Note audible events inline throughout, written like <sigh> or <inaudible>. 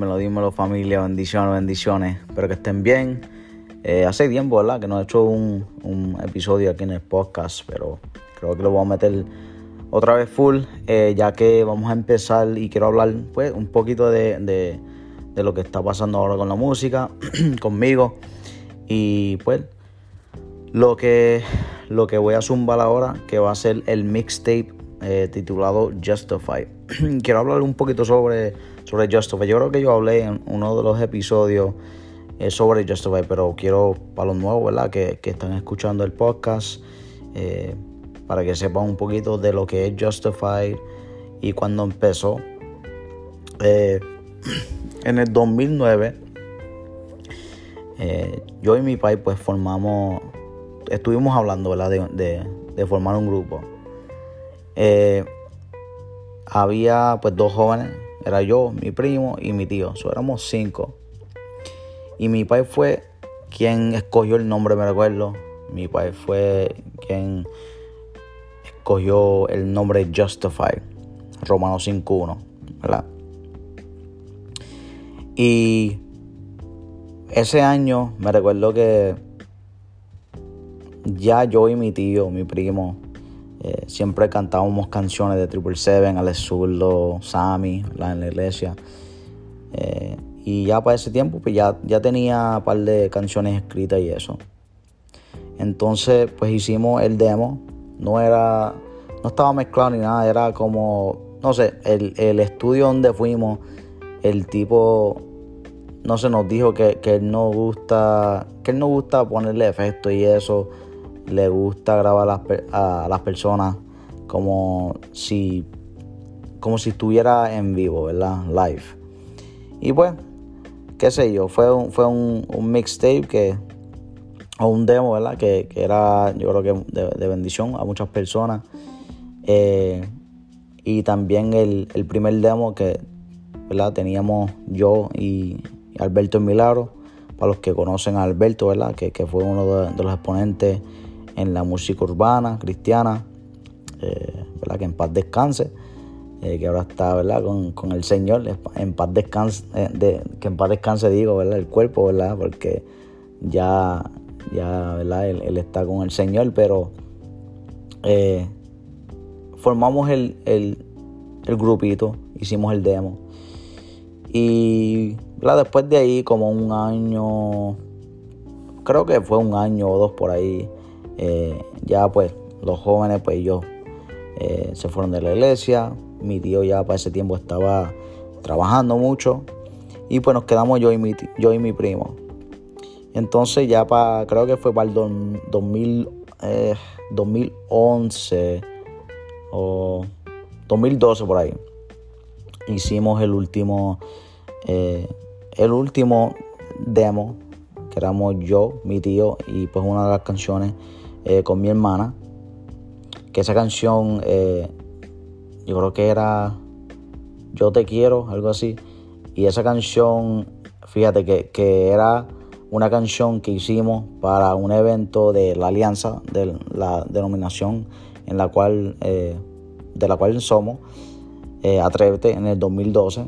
Dímelo, dímelo familia, bendiciones, bendiciones. Espero que estén bien. Eh, hace tiempo, ¿verdad? Que no he hecho un, episodio aquí en el podcast, pero creo que lo voy a meter otra vez full, eh, ya que vamos a empezar y quiero hablar pues un poquito de, de, lo que está pasando ahora con la música, <clears throat> conmigo. Y pues lo que, lo que voy a zumbar ahora, que va a ser el mixtape eh, titulado Justify. <clears throat> quiero hablar un poquito sobre sobre Justify. Yo creo que yo hablé en uno de los episodios eh, sobre Justify, pero quiero para los nuevos, ¿verdad? Que, están escuchando el podcast, eh, para que sepan un poquito de lo que es Justify y cuando empezó. <clears throat> En el 2009, yo y mi pai pues formamos, estuvimos hablando, ¿verdad? De, de formar un grupo. Había pues dos jóvenes era yo, mi primo y mi tío. So, éramos cinco. Y mi padre fue quien escogió el nombre, me recuerdo. Mi padre fue quien escogió el nombre Justify, Romano 5.1, ¿verdad? Y ese año me recuerdo que ya yo y mi tío, mi primo, eh, siempre cantábamos canciones de Triple Seven, Alex Zurdo, Sammy, la en la iglesia. Eh, y ya para ese tiempo pues ya, ya tenía un par de canciones escritas y eso. Entonces pues hicimos el demo. No era, no estaba mezclado ni nada, era como, no sé, el, el estudio donde fuimos, el tipo, no se nos dijo que, que él no gusta, que él no gusta ponerle efectos y eso le gusta grabar a las, personas como si, como si estuviera en vivo, ¿verdad? Live. Y pues, qué sé yo, fue un, fue un, mixtape que, o un demo, ¿verdad? Que, era, yo creo que de, bendición a muchas personas. Eh, y también el, primer demo que, ¿verdad? Teníamos yo y Alberto en Milagro. Para los que conocen a Alberto, ¿verdad? Que, fue uno de los exponentes en la música urbana, cristiana, eh, ¿verdad? que en paz descanse, eh, que ahora está ¿verdad? Con, el Señor, en paz descanse, eh, de, que en paz descanse digo, ¿verdad? el cuerpo, ¿verdad? porque ya, ya ¿verdad? Él, está con el Señor, pero formamos el, el, grupito, hicimos el demo. Y después de ahí, como un año, creo que fue un año o dos por ahí, eh, ya pues los jóvenes pues yo eh, se fueron de la iglesia, mi tío ya para ese tiempo estaba trabajando mucho y pues nos quedamos yo y mi, yo y mi primo. Entonces ya para, creo que fue para el 2000, 2011 eh, o 2012 por ahí. Hicimos el último, el último demo, que éramos yo, mi tío y pues una de las canciones eh, con mi hermana. Que esa canción, eh, yo creo que era Yo te quiero, algo así. Y esa canción, fíjate que, era una canción que hicimos para un evento de la alianza, de la denominación en la cual, eh, de la cual somos, Atrévete, en el 2012.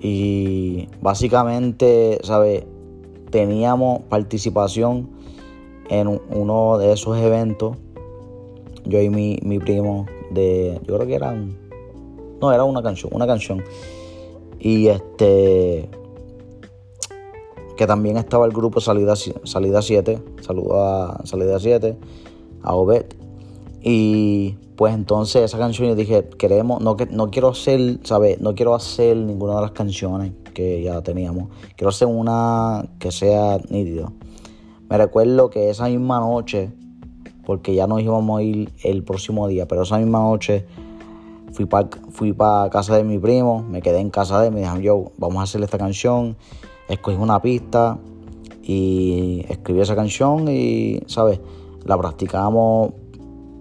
Y básicamente, ¿sabes? Teníamos participación en uno de esos eventos, yo y mi, primo, de, yo creo que eran, no, era una canción, una canción. Y este, que también estaba el grupo Salida, Salida 7, saludo a Salida 7, a Obed. Y pues entonces esa canción yo dije, queremos, no, no quiero hacer, ¿sabes? No quiero hacer ninguna de las canciones que ya teníamos. Quiero hacer una que sea nítido. Me recuerdo que esa misma noche, porque ya nos íbamos a ir el próximo día, pero esa misma noche fui para fui casa de mi primo, me quedé en casa de él, me dijeron, yo, vamos a hacer esta canción. Escogí una pista y escribí esa canción y, ¿sabes? La practicamos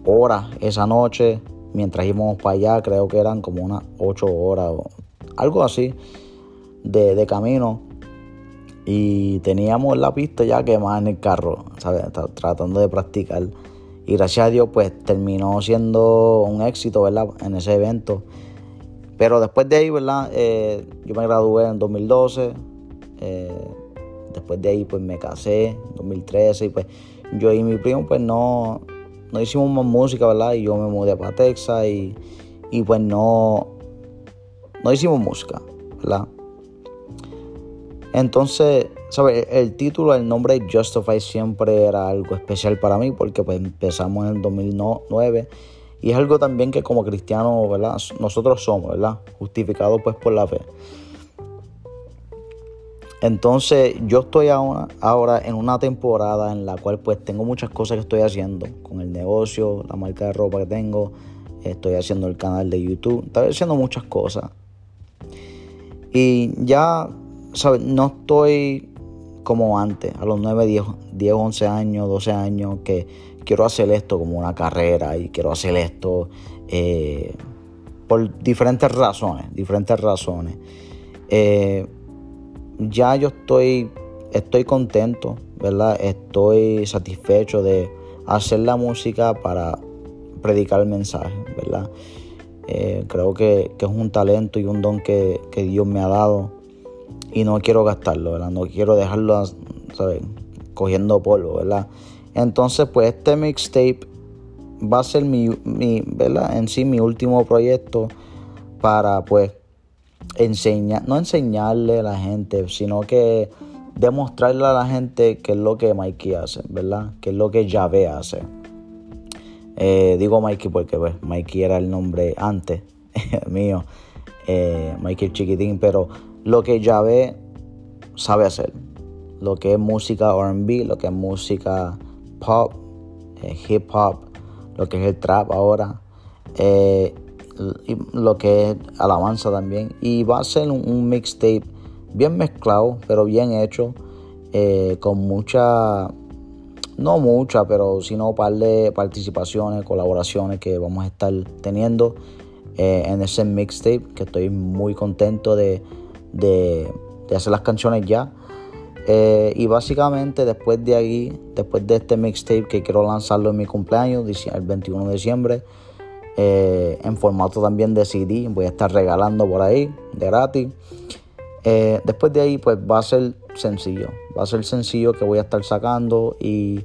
horas esa noche mientras íbamos para allá, creo que eran como unas ocho horas o algo así de, de camino y teníamos la pista ya quemada en el carro, ¿sabes? tratando de practicar. Y gracias a Dios, pues terminó siendo un éxito, ¿verdad? En ese evento. Pero después de ahí, ¿verdad? Eh, yo me gradué en 2012. Eh, después de ahí, pues me casé en 2013. Y pues yo y mi primo, pues no, no hicimos más música, ¿verdad? Y yo me mudé para Texas y, y pues no, no hicimos música, ¿verdad? Entonces, ¿sabes? El título, el nombre Justify siempre era algo especial para mí porque pues empezamos en el 2009 y es algo también que como cristianos, ¿verdad? Nosotros somos, ¿verdad? Justificados pues por la fe. Entonces yo estoy ahora, ahora en una temporada en la cual pues tengo muchas cosas que estoy haciendo con el negocio, la marca de ropa que tengo, estoy haciendo el canal de YouTube, estoy haciendo muchas cosas. Y ya, No estoy como antes, a los 9, 10, 10, 11 años, 12 años, que quiero hacer esto como una carrera y quiero hacer esto eh, por diferentes razones, diferentes razones. Eh, ya yo estoy, estoy contento, ¿verdad? Estoy satisfecho de hacer la música para predicar el mensaje, ¿verdad? Eh, creo que, es un talento y un don que, Dios me ha dado y no quiero gastarlo, ¿verdad? No quiero dejarlo, ¿sabes? Cogiendo polvo, ¿verdad? Entonces, pues este mixtape va a ser mi, mi, ¿verdad? En sí mi último proyecto para, pues, enseñar, no enseñarle a la gente, sino que demostrarle a la gente qué es lo que Mikey hace, ¿verdad? Qué es lo que Yahvé hace. Eh, digo Mikey porque pues, Mikey era el nombre antes <laughs> mío, eh, Mikey chiquitín, pero lo que Yahvé sabe hacer, lo que es música RB, lo que es música pop, eh, hip hop, lo que es el trap ahora, eh, lo que es alabanza también. Y va a ser un, mixtape bien mezclado, pero bien hecho, eh, con mucha, no mucha, pero sino un par de participaciones, colaboraciones que vamos a estar teniendo en ese mixtape, que estoy muy contento de, de hacer las canciones ya. Eh, y básicamente después de ahí, después de este mixtape que quiero lanzarlo en mi cumpleaños, el 21 de diciembre, eh, en formato también de CD, voy a estar regalando por ahí, de gratis. Eh, después de ahí, pues va a ser sencillo, va a ser sencillo que voy a estar sacando y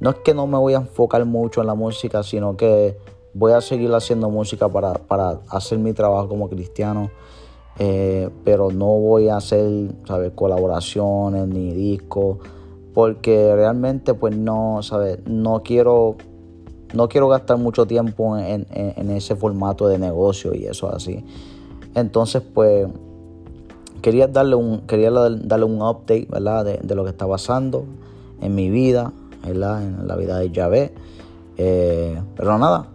no es que no me voy a enfocar mucho en la música, sino que voy a seguir haciendo música para, para hacer mi trabajo como cristiano eh, pero no voy a hacer, ¿sabes? Colaboraciones ni discos, porque realmente pues no, ¿sabes? No quiero, no quiero gastar mucho tiempo en, ese formato de negocio y eso así. Entonces pues quería darle un, quería darle un update, ¿verdad? De, lo que está pasando en mi vida. En la vida de Yahvé. Eh, pero nada,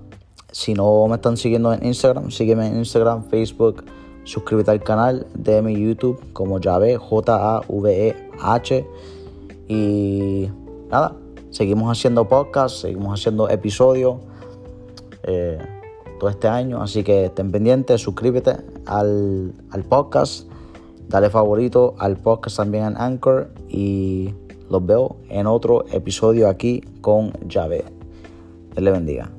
si no me están siguiendo en Instagram, sígueme en Instagram, Facebook, Suscríbete al canal de mi YouTube como Llave, J-A-V-E-H. Y nada, seguimos haciendo podcast, seguimos haciendo episodios eh, todo este año. Así que estén pendientes, suscríbete al, al podcast, dale favorito al podcast también en Anchor. Y los veo en otro episodio aquí con Llave. Dios le bendiga.